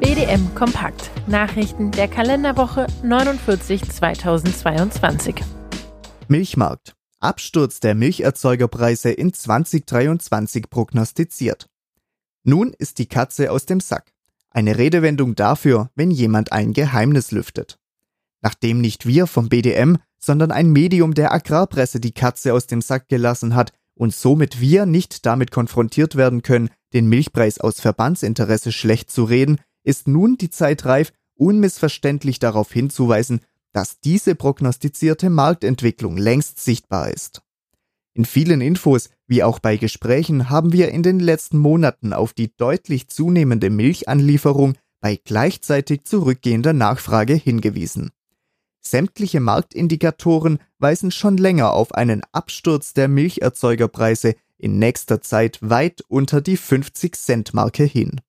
BDM Kompakt. Nachrichten der Kalenderwoche 49 2022. Milchmarkt. Absturz der Milcherzeugerpreise in 2023 prognostiziert. Nun ist die Katze aus dem Sack. Eine Redewendung dafür, wenn jemand ein Geheimnis lüftet. Nachdem nicht wir vom BDM, sondern ein Medium der Agrarpresse die Katze aus dem Sack gelassen hat und somit wir nicht damit konfrontiert werden können, den Milchpreis aus Verbandsinteresse schlecht zu reden, ist nun die Zeit reif, unmissverständlich darauf hinzuweisen, dass diese prognostizierte Marktentwicklung längst sichtbar ist. In vielen Infos, wie auch bei Gesprächen, haben wir in den letzten Monaten auf die deutlich zunehmende Milchanlieferung bei gleichzeitig zurückgehender Nachfrage hingewiesen. Sämtliche Marktindikatoren weisen schon länger auf einen Absturz der Milcherzeugerpreise in nächster Zeit weit unter die 50 Cent Marke hin.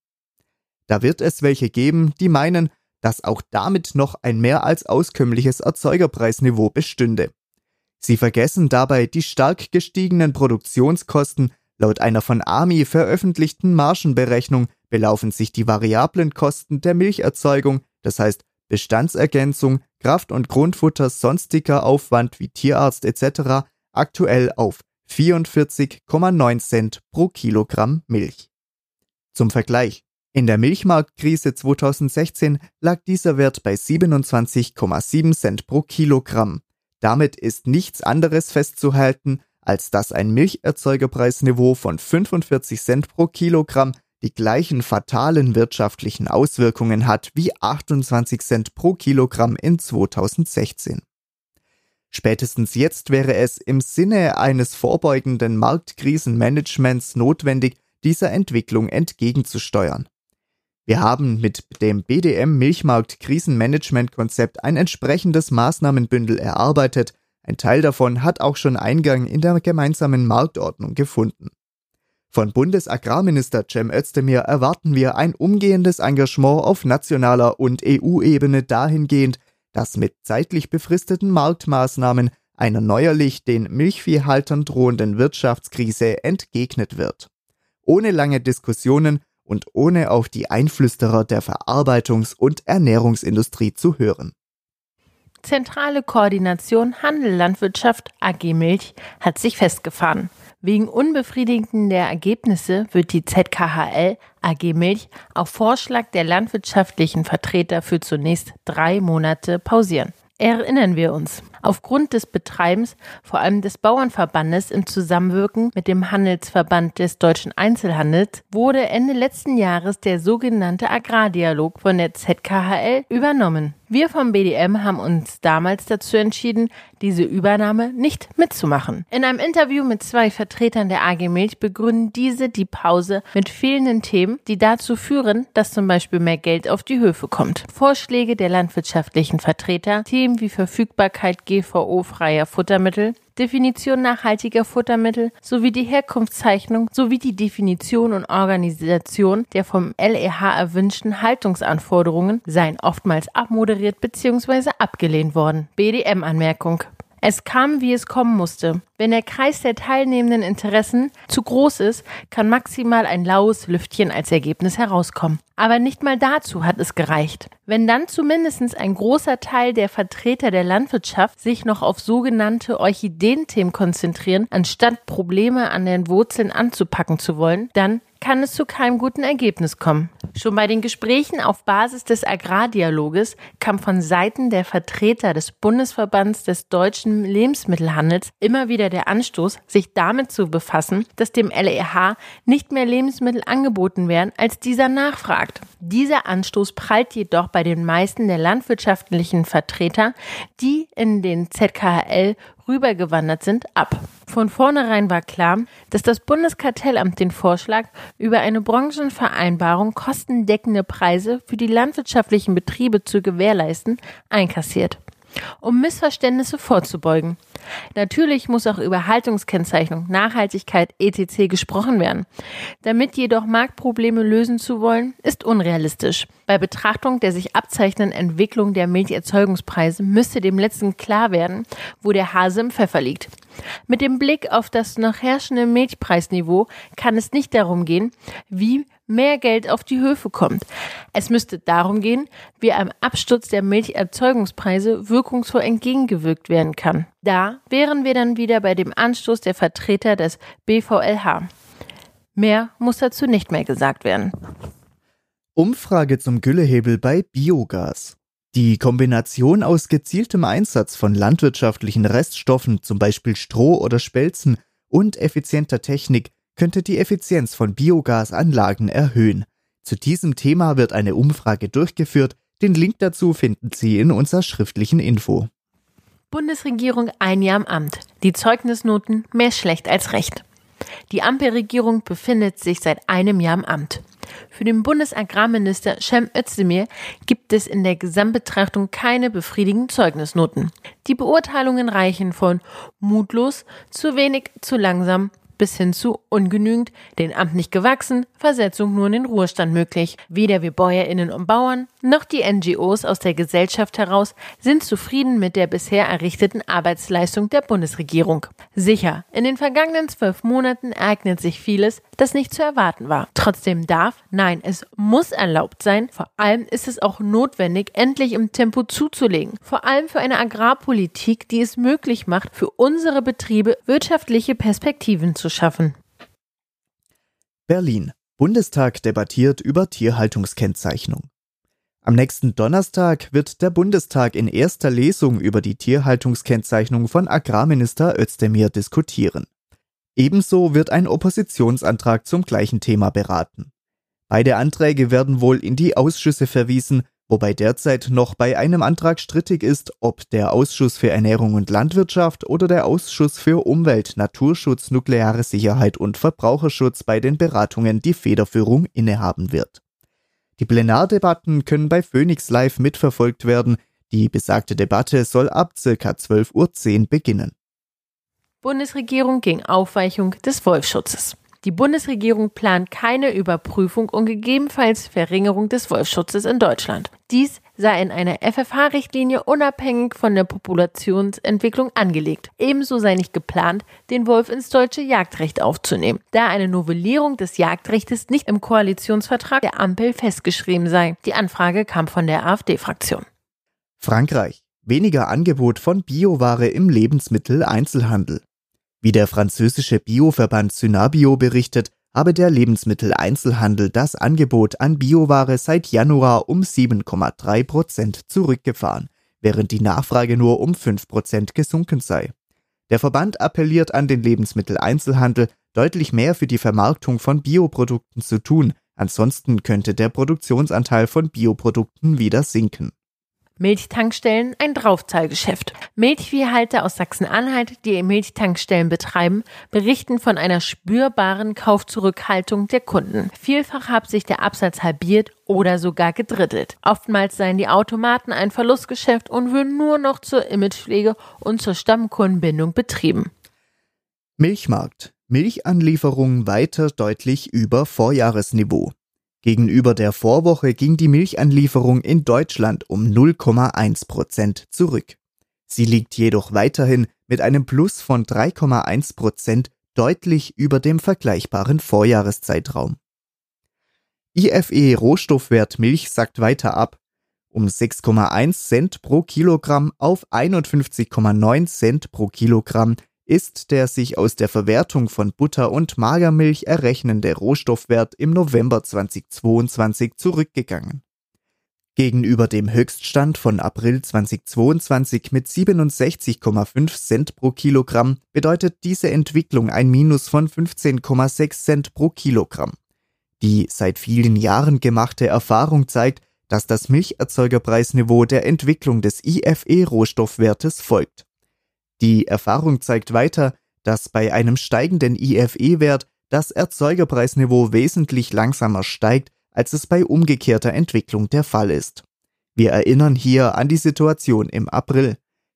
Da wird es welche geben, die meinen, dass auch damit noch ein mehr als auskömmliches Erzeugerpreisniveau bestünde. Sie vergessen dabei die stark gestiegenen Produktionskosten. Laut einer von AMI veröffentlichten Margenberechnung belaufen sich die variablen Kosten der Milcherzeugung, das heißt Bestandsergänzung, Kraft- und Grundfutter, sonstiger Aufwand wie Tierarzt etc. aktuell auf 44,9 Cent pro Kilogramm Milch. Zum Vergleich. In der Milchmarktkrise 2016 lag dieser Wert bei 27,7 Cent pro Kilogramm. Damit ist nichts anderes festzuhalten, als dass ein Milcherzeugerpreisniveau von 45 Cent pro Kilogramm die gleichen fatalen wirtschaftlichen Auswirkungen hat wie 28 Cent pro Kilogramm in 2016. Spätestens jetzt wäre es im Sinne eines vorbeugenden Marktkrisenmanagements notwendig, dieser Entwicklung entgegenzusteuern. Wir haben mit dem BDM Milchmarkt Krisenmanagement Konzept ein entsprechendes Maßnahmenbündel erarbeitet. Ein Teil davon hat auch schon Eingang in der gemeinsamen Marktordnung gefunden. Von Bundesagrarminister Cem Özdemir erwarten wir ein umgehendes Engagement auf nationaler und EU-Ebene dahingehend, dass mit zeitlich befristeten Marktmaßnahmen einer neuerlich den Milchviehhaltern drohenden Wirtschaftskrise entgegnet wird. Ohne lange Diskussionen und ohne auf die Einflüsterer der Verarbeitungs- und Ernährungsindustrie zu hören. Zentrale Koordination Handel Landwirtschaft AG Milch hat sich festgefahren. Wegen unbefriedigender Ergebnisse wird die ZKHL AG Milch auf Vorschlag der landwirtschaftlichen Vertreter für zunächst drei Monate pausieren. Erinnern wir uns. Aufgrund des Betreibens, vor allem des Bauernverbandes im Zusammenwirken mit dem Handelsverband des deutschen Einzelhandels, wurde Ende letzten Jahres der sogenannte Agrardialog von der ZKHL übernommen. Wir vom BDM haben uns damals dazu entschieden, diese Übernahme nicht mitzumachen. In einem Interview mit zwei Vertretern der AG Milch begründen diese die Pause mit fehlenden Themen, die dazu führen, dass zum Beispiel mehr Geld auf die Höfe kommt. Vorschläge der landwirtschaftlichen Vertreter, Themen wie Verfügbarkeit GVO-freier Futtermittel, Definition nachhaltiger Futtermittel sowie die Herkunftszeichnung sowie die Definition und Organisation der vom LEH erwünschten Haltungsanforderungen seien oftmals abmoderiert bzw. abgelehnt worden. BDM-Anmerkung. Es kam, wie es kommen musste. Wenn der Kreis der teilnehmenden Interessen zu groß ist, kann maximal ein laues Lüftchen als Ergebnis herauskommen. Aber nicht mal dazu hat es gereicht. Wenn dann zumindest ein großer Teil der Vertreter der Landwirtschaft sich noch auf sogenannte Orchideenthemen konzentrieren, anstatt Probleme an den Wurzeln anzupacken zu wollen, dann kann es zu keinem guten Ergebnis kommen. Schon bei den Gesprächen auf Basis des Agrardialoges kam von Seiten der Vertreter des Bundesverbands des deutschen Lebensmittelhandels immer wieder der Anstoß, sich damit zu befassen, dass dem LEH nicht mehr Lebensmittel angeboten werden, als dieser nachfragt. Dieser Anstoß prallt jedoch bei den meisten der landwirtschaftlichen Vertreter, die in den ZKHL rübergewandert sind, ab. Von vornherein war klar, dass das Bundeskartellamt den Vorschlag über eine Branchenvereinbarung kostendeckende Preise für die landwirtschaftlichen Betriebe zu gewährleisten, einkassiert um Missverständnisse vorzubeugen. Natürlich muss auch über Haltungskennzeichnung, Nachhaltigkeit etc. gesprochen werden. Damit jedoch Marktprobleme lösen zu wollen, ist unrealistisch. Bei Betrachtung der sich abzeichnenden Entwicklung der Milcherzeugungspreise müsste dem letzten klar werden, wo der Hase im Pfeffer liegt. Mit dem Blick auf das noch herrschende Milchpreisniveau kann es nicht darum gehen, wie mehr Geld auf die Höfe kommt. Es müsste darum gehen, wie einem Absturz der Milcherzeugungspreise wirkungsvoll entgegengewirkt werden kann. Da wären wir dann wieder bei dem Anstoß der Vertreter des BVLH. Mehr muss dazu nicht mehr gesagt werden. Umfrage zum Güllehebel bei Biogas. Die Kombination aus gezieltem Einsatz von landwirtschaftlichen Reststoffen, zum Beispiel Stroh oder Spelzen, und effizienter Technik könnte die Effizienz von Biogasanlagen erhöhen. Zu diesem Thema wird eine Umfrage durchgeführt. Den Link dazu finden Sie in unserer schriftlichen Info. Bundesregierung ein Jahr im Amt. Die Zeugnisnoten mehr schlecht als recht. Die Ampelregierung befindet sich seit einem Jahr im Amt. Für den Bundesagrarminister Cem Özdemir gibt es in der Gesamtbetrachtung keine befriedigenden Zeugnisnoten. Die Beurteilungen reichen von mutlos, zu wenig, zu langsam bis hin zu ungenügend, den Amt nicht gewachsen, Versetzung nur in den Ruhestand möglich. Weder wir Bäuerinnen und Bauern noch die NGOs aus der Gesellschaft heraus sind zufrieden mit der bisher errichteten Arbeitsleistung der Bundesregierung. Sicher, in den vergangenen zwölf Monaten ereignet sich vieles, das nicht zu erwarten war. Trotzdem darf, nein, es muss erlaubt sein, vor allem ist es auch notwendig, endlich im Tempo zuzulegen. Vor allem für eine Agrarpolitik, die es möglich macht, für unsere Betriebe wirtschaftliche Perspektiven zu schaffen. Berlin. Bundestag debattiert über Tierhaltungskennzeichnung. Am nächsten Donnerstag wird der Bundestag in erster Lesung über die Tierhaltungskennzeichnung von Agrarminister Özdemir diskutieren. Ebenso wird ein Oppositionsantrag zum gleichen Thema beraten. Beide Anträge werden wohl in die Ausschüsse verwiesen, wobei derzeit noch bei einem Antrag strittig ist, ob der Ausschuss für Ernährung und Landwirtschaft oder der Ausschuss für Umwelt, Naturschutz, nukleare Sicherheit und Verbraucherschutz bei den Beratungen die Federführung innehaben wird. Die Plenardebatten können bei Phoenix Live mitverfolgt werden. Die besagte Debatte soll ab ca. 12.10 Uhr beginnen. Bundesregierung gegen Aufweichung des Wolfschutzes. Die Bundesregierung plant keine Überprüfung und gegebenenfalls Verringerung des Wolfschutzes in Deutschland. Dies sei in einer FFH-Richtlinie unabhängig von der Populationsentwicklung angelegt. Ebenso sei nicht geplant, den Wolf ins deutsche Jagdrecht aufzunehmen, da eine Novellierung des Jagdrechtes nicht im Koalitionsvertrag der Ampel festgeschrieben sei. Die Anfrage kam von der AfD-Fraktion. Frankreich. Weniger Angebot von Bioware im Lebensmitteleinzelhandel. Wie der französische Bioverband Synabio berichtet, habe der Lebensmitteleinzelhandel das Angebot an Bioware seit Januar um 7,3 Prozent zurückgefahren, während die Nachfrage nur um 5 Prozent gesunken sei. Der Verband appelliert an den Lebensmitteleinzelhandel, deutlich mehr für die Vermarktung von Bioprodukten zu tun, ansonsten könnte der Produktionsanteil von Bioprodukten wieder sinken. Milchtankstellen ein Draufzahlgeschäft. Milchviehhalter aus Sachsen-Anhalt, die Milchtankstellen betreiben, berichten von einer spürbaren Kaufzurückhaltung der Kunden. Vielfach habe sich der Absatz halbiert oder sogar gedrittelt. Oftmals seien die Automaten ein Verlustgeschäft und würden nur noch zur Imagepflege und zur Stammkundenbindung betrieben. Milchmarkt. Milchanlieferungen weiter deutlich über Vorjahresniveau. Gegenüber der Vorwoche ging die Milchanlieferung in Deutschland um 0,1 Prozent zurück. Sie liegt jedoch weiterhin mit einem Plus von 3,1 Prozent deutlich über dem vergleichbaren Vorjahreszeitraum. IFE Rohstoffwert Milch sackt weiter ab, um 6,1 Cent pro Kilogramm auf 51,9 Cent pro Kilogramm ist der sich aus der Verwertung von Butter und Magermilch errechnende Rohstoffwert im November 2022 zurückgegangen. Gegenüber dem Höchststand von April 2022 mit 67,5 Cent pro Kilogramm bedeutet diese Entwicklung ein Minus von 15,6 Cent pro Kilogramm. Die seit vielen Jahren gemachte Erfahrung zeigt, dass das Milcherzeugerpreisniveau der Entwicklung des IFE-Rohstoffwertes folgt. Die Erfahrung zeigt weiter, dass bei einem steigenden IFE-Wert das Erzeugerpreisniveau wesentlich langsamer steigt, als es bei umgekehrter Entwicklung der Fall ist. Wir erinnern hier an die Situation im April.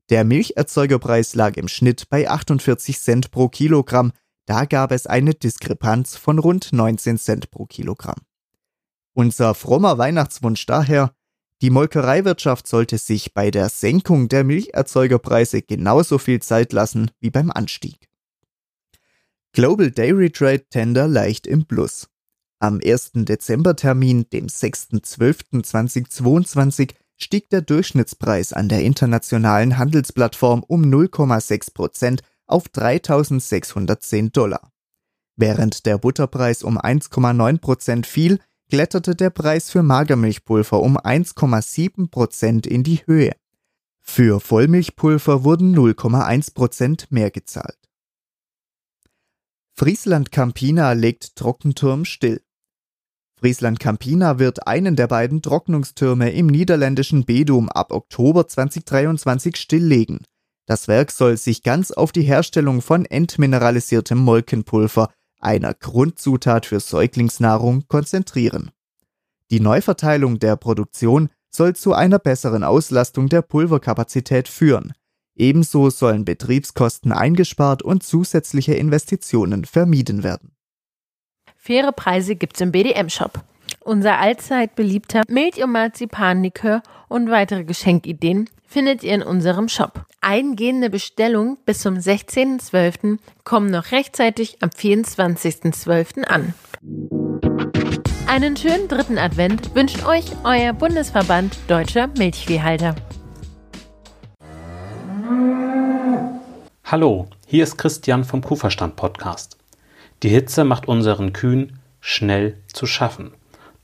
Der Milcherzeugerpreis lag im Schnitt bei 48 Cent pro Kilogramm, da gab es eine Diskrepanz von rund 19 Cent pro Kilogramm. Unser frommer Weihnachtswunsch daher, die Molkereiwirtschaft sollte sich bei der Senkung der Milcherzeugerpreise genauso viel Zeit lassen wie beim Anstieg. Global Dairy Trade Tender leicht im Plus. Am 1. Dezembertermin, dem 6.12.2022, stieg der Durchschnittspreis an der internationalen Handelsplattform um 0,6 Prozent auf 3.610 Dollar. Während der Butterpreis um 1,9 Prozent fiel, kletterte der Preis für Magermilchpulver um 1,7 Prozent in die Höhe. Für Vollmilchpulver wurden 0,1 Prozent mehr gezahlt. Friesland Campina legt Trockenturm still. Friesland Campina wird einen der beiden Trocknungstürme im niederländischen Bedum ab Oktober 2023 stilllegen. Das Werk soll sich ganz auf die Herstellung von entmineralisiertem Molkenpulver, einer Grundzutat für Säuglingsnahrung, konzentrieren. Die Neuverteilung der Produktion soll zu einer besseren Auslastung der Pulverkapazität führen. Ebenso sollen Betriebskosten eingespart und zusätzliche Investitionen vermieden werden. Faire Preise gibt's im BDM-Shop. Unser allzeit beliebter Milch- und Marzipanlikör und weitere Geschenkideen findet ihr in unserem Shop. Eingehende Bestellungen bis zum 16.12. kommen noch rechtzeitig am 24.12. an. Einen schönen dritten Advent wünscht euch euer Bundesverband Deutscher Milchviehhalter. Hallo, hier ist Christian vom Kuhverstand Podcast. Die Hitze macht unseren Kühen schnell zu schaffen.